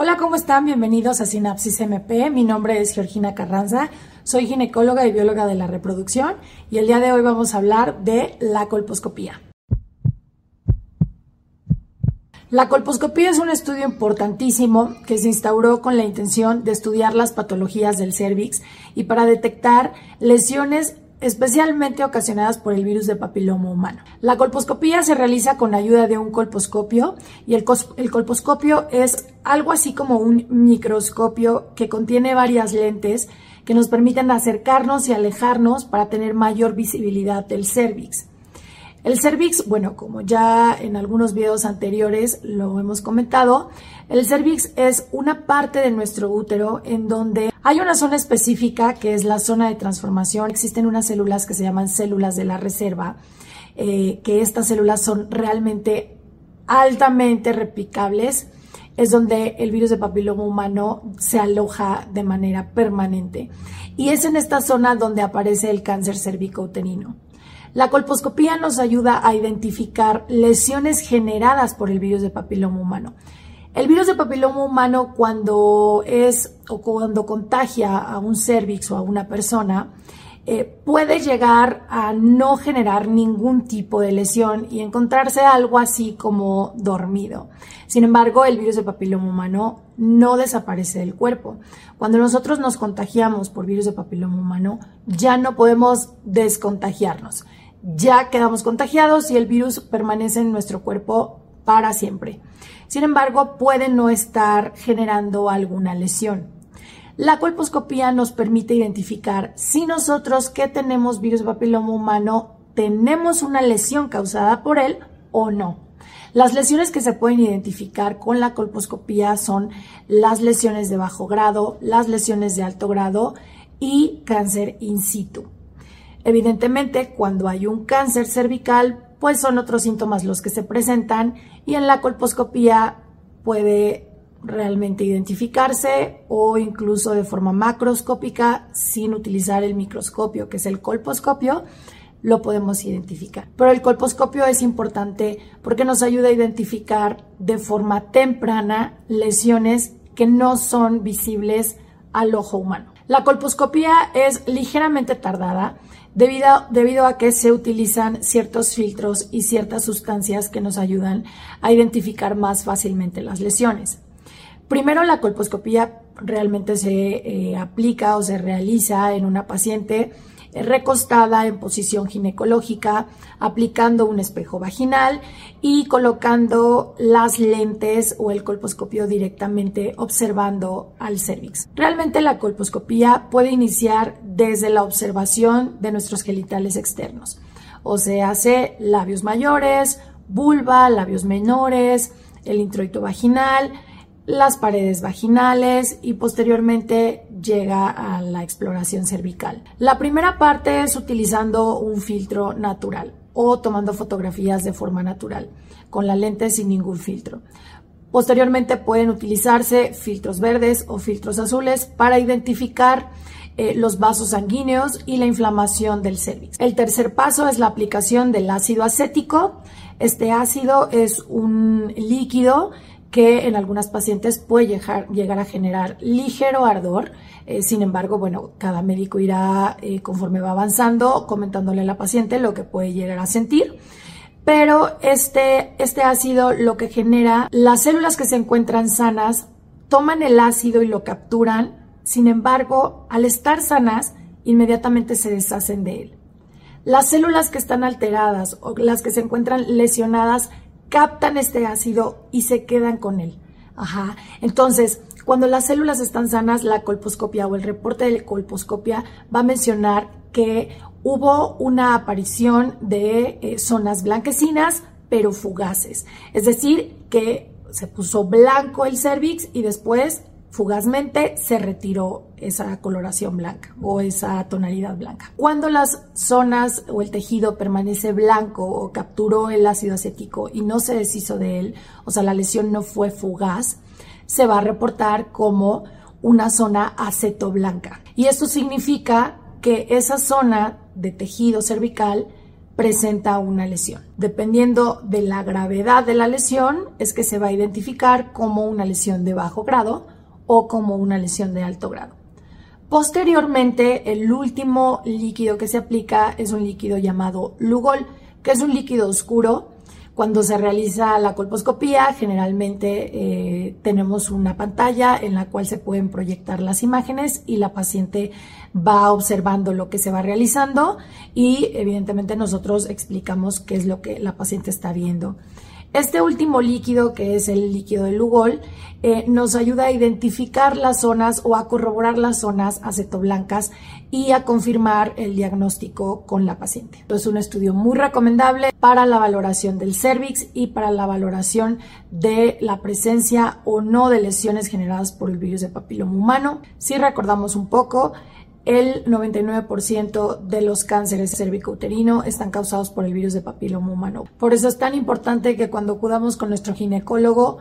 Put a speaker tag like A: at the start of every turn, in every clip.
A: Hola, ¿cómo están? Bienvenidos a Sinapsis MP. Mi nombre es Georgina Carranza. Soy ginecóloga y bióloga de la reproducción y el día de hoy vamos a hablar de la colposcopía. La colposcopía es un estudio importantísimo que se instauró con la intención de estudiar las patologías del cervix y para detectar lesiones especialmente ocasionadas por el virus de papiloma humano. La colposcopía se realiza con ayuda de un colposcopio y el, el, colposcopio es algo así como un microscopio que contiene varias lentes que nos permiten acercarnos y alejarnos para tener mayor visibilidad del cervix. El cervix, bueno, como ya en algunos videos anteriores lo hemos comentado, el cervix es una parte de nuestro útero en donde hay una zona específica que es la zona de transformación. Existen unas células que se llaman células de la reserva, eh, que estas células son realmente altamente replicables. Es donde el virus de papiloma humano se aloja de manera permanente. Y es en esta zona donde aparece el cáncer cervicouterino. La colposcopía nos ayuda a identificar lesiones generadas por el virus de papiloma humano. El virus de papiloma humano cuando es o cuando contagia a un cervix o a una persona, eh, puede llegar a no generar ningún tipo de lesión y encontrarse algo así como dormido. Sin embargo, el virus de papiloma humano no desaparece del cuerpo. Cuando nosotros nos contagiamos por virus de papiloma humano, ya no podemos descontagiarnos. Ya quedamos contagiados y el virus permanece en nuestro cuerpo para siempre. Sin embargo, puede no estar generando alguna lesión. La colposcopía nos permite identificar si nosotros que tenemos virus papiloma humano tenemos una lesión causada por él o no. Las lesiones que se pueden identificar con la colposcopía son las lesiones de bajo grado, las lesiones de alto grado y cáncer in situ. Evidentemente, cuando hay un cáncer cervical, pues son otros síntomas los que se presentan y en la colposcopía puede realmente identificarse o incluso de forma macroscópica sin utilizar el microscopio, que es el colposcopio, lo podemos identificar. Pero el colposcopio es importante porque nos ayuda a identificar de forma temprana lesiones que no son visibles al ojo humano. La colposcopía es ligeramente tardada debido, debido a que se utilizan ciertos filtros y ciertas sustancias que nos ayudan a identificar más fácilmente las lesiones. Primero, la colposcopía realmente se eh, aplica o se realiza en una paciente recostada en posición ginecológica, aplicando un espejo vaginal y colocando las lentes o el colposcopio directamente observando al cervix. Realmente la colposcopía puede iniciar desde la observación de nuestros genitales externos, o sea, hace labios mayores, vulva, labios menores, el introito vaginal, las paredes vaginales y posteriormente llega a la exploración cervical. La primera parte es utilizando un filtro natural o tomando fotografías de forma natural, con la lente sin ningún filtro. Posteriormente pueden utilizarse filtros verdes o filtros azules para identificar eh, los vasos sanguíneos y la inflamación del cervix. El tercer paso es la aplicación del ácido acético. Este ácido es un líquido que en algunas pacientes puede llegar, a generar ligero ardor. Eh, sin embargo, bueno, cada médico irá eh, conforme va avanzando comentándole a la paciente lo que puede llegar a sentir. Pero este, este ácido lo que genera, las células que se encuentran sanas toman el ácido y lo capturan. Sin embargo, al estar sanas, inmediatamente se deshacen de él. Las células que están alteradas o las que se encuentran lesionadas captan este ácido y se quedan con él. Ajá. Entonces, cuando las células están sanas, la colposcopia o el reporte de colposcopia va a mencionar que hubo una aparición de eh, zonas blanquecinas, pero fugaces. Es decir, que se puso blanco el cervix y después fugazmente se retiró esa coloración blanca o esa tonalidad blanca. Cuando las zonas o el tejido permanece blanco o capturó el ácido acético y no se deshizo de él, o sea, la lesión no fue fugaz, se va a reportar como una zona aceto blanca. Y esto significa que esa zona de tejido cervical presenta una lesión. Dependiendo de la gravedad de la lesión, es que se va a identificar como una lesión de bajo grado o como una lesión de alto grado. Posteriormente, el último líquido que se aplica es un líquido llamado Lugol, que es un líquido oscuro cuando se realiza la colposcopía, generalmente eh, tenemos una pantalla en la cual se pueden proyectar las imágenes y la paciente va observando lo que se va realizando y evidentemente nosotros explicamos qué es lo que la paciente está viendo. Este último líquido, que es el líquido de Lugol, eh, nos ayuda a identificar las zonas o a corroborar las zonas acetoblancas y a confirmar el diagnóstico con la paciente. Es un estudio muy recomendable para la valoración del cervix y para la valoración de la presencia o no de lesiones generadas por el virus de papiloma humano. Si recordamos un poco, el 99% de los cánceres cervicouterino están causados por el virus de papiloma humano. Por eso es tan importante que cuando acudamos con nuestro ginecólogo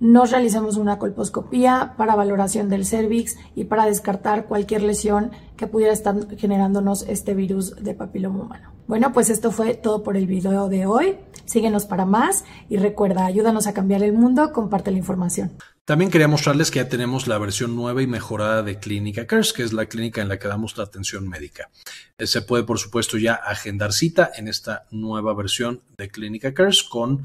A: nos realicemos una colposcopía para valoración del cervix y para descartar cualquier lesión que pudiera estar generándonos este virus de papiloma humano. Bueno, pues esto fue todo por el video de hoy. Síguenos para más y recuerda, ayúdanos a cambiar el mundo, comparte la información.
B: También quería mostrarles que ya tenemos la versión nueva y mejorada de Clínica Cares, que es la clínica en la que damos la atención médica. Eh, se puede, por supuesto, ya agendar cita en esta nueva versión de Clínica Cares con